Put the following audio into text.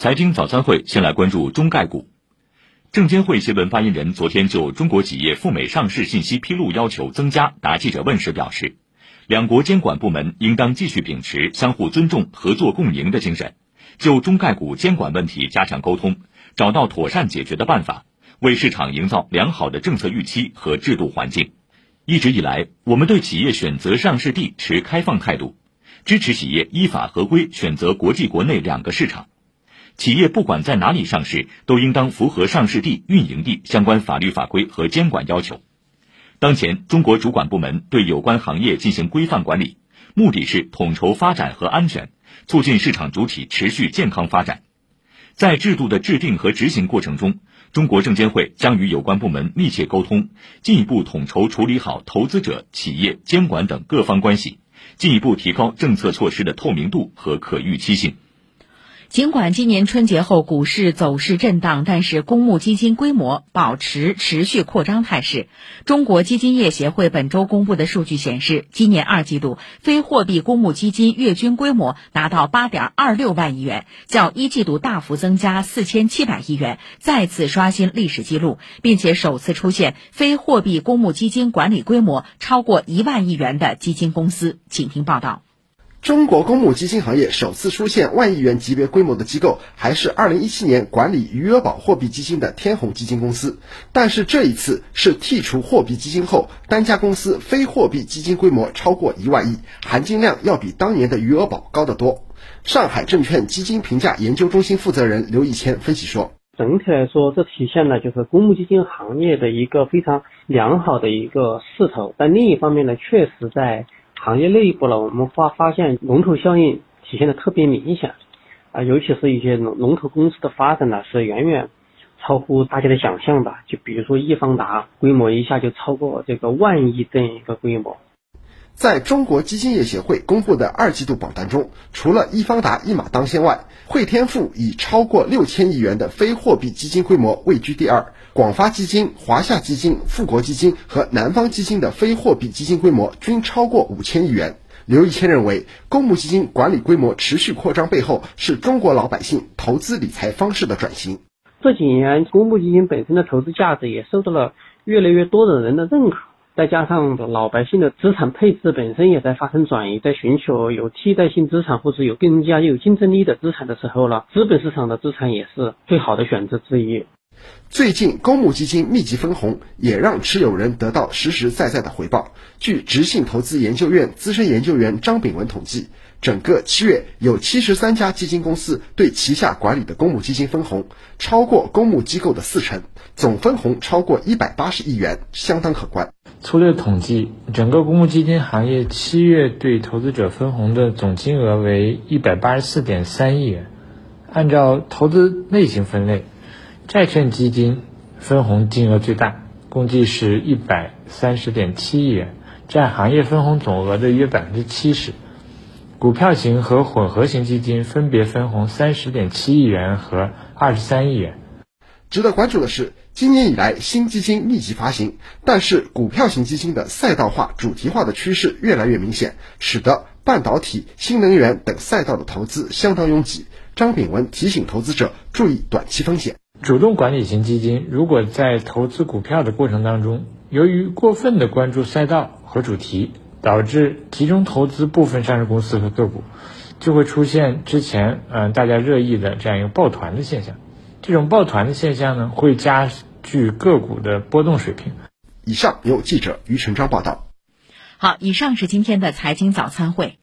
财经早餐会先来关注中概股。证监会新闻发言人昨天就中国企业赴美上市信息披露要求增加答记者问时表示，两国监管部门应当继续秉持相互尊重、合作共赢的精神，就中概股监管问题加强沟通，找到妥善解决的办法，为市场营造良好的政策预期和制度环境。一直以来，我们对企业选择上市地持开放态度，支持企业依法合规选择国际国内两个市场。企业不管在哪里上市，都应当符合上市地、运营地相关法律法规和监管要求。当前，中国主管部门对有关行业进行规范管理，目的是统筹发展和安全，促进市场主体持续健康发展。在制度的制定和执行过程中，中国证监会将与有关部门密切沟通，进一步统筹处理好投资者、企业、监管等各方关系，进一步提高政策措施的透明度和可预期性。尽管今年春节后股市走势震荡，但是公募基金规模保持持续扩张态势。中国基金业协会本周公布的数据显示，今年二季度非货币公募基金月均规模达到八点二六万亿元，较一季度大幅增加四千七百亿元，再次刷新历史记录，并且首次出现非货币公募基金管理规模超过一万亿元的基金公司。请听报道。中国公募基金行业首次出现万亿元级别规模的机构，还是2017年管理余额宝货币基金的天弘基金公司。但是这一次是剔除货币基金后，单家公司非货币基金规模超过一万亿，含金量要比当年的余额宝高得多。上海证券基金评价研究中心负责人刘义谦分析说：“整体来说，这体现了就是公募基金行业的一个非常良好的一个势头。但另一方面呢，确实在。”行业内部呢，我们发发现龙头效应体现的特别明显，啊，尤其是一些龙龙头公司的发展呢，是远远超乎大家的想象的。就比如说易方达，规模一下就超过这个万亿这样一个规模。在中国基金业协会公布的二季度榜单中，除了易方达一马当先外，汇添富以超过六千亿元的非货币基金规模位居第二，广发基金、华夏基金、富国基金和南方基金的非货币基金规模均超过五千亿元。刘一谦认为，公募基金管理规模持续扩张背后是中国老百姓投资理财方式的转型。这几年，公募基金本身的投资价值也受到了越来越多的人的认可。再加上老百姓的资产配置本身也在发生转移，在寻求有替代性资产或者有更加有竞争力的资产的时候呢，资本市场的资产也是最好的选择之一。最近，公募基金密集分红，也让持有人得到实实在在的回报。据直信投资研究院资深研究员张炳文统计，整个七月有七十三家基金公司对旗下管理的公募基金分红，超过公募机构的四成，总分红超过一百八十亿元，相当可观。粗略统计，整个公募基金行业七月对投资者分红的总金额为一百八十四点三亿元。按照投资类型分类。债券基金分红金额最大，共计是一百三十点七亿元，占行业分红总额的约百分之七十。股票型和混合型基金分别分红三十点七亿元和二十三亿元。值得关注的是，今年以来新基金密集发行，但是股票型基金的赛道化、主题化的趋势越来越明显，使得半导体、新能源等赛道的投资相当拥挤。张炳文提醒投资者注意短期风险。主动管理型基金如果在投资股票的过程当中，由于过分的关注赛道和主题，导致集中投资部分上市公司和个股，就会出现之前嗯大家热议的这样一个抱团的现象。这种抱团的现象呢，会加剧个股的波动水平。以上由记者于成章报道。好，以上是今天的财经早餐会。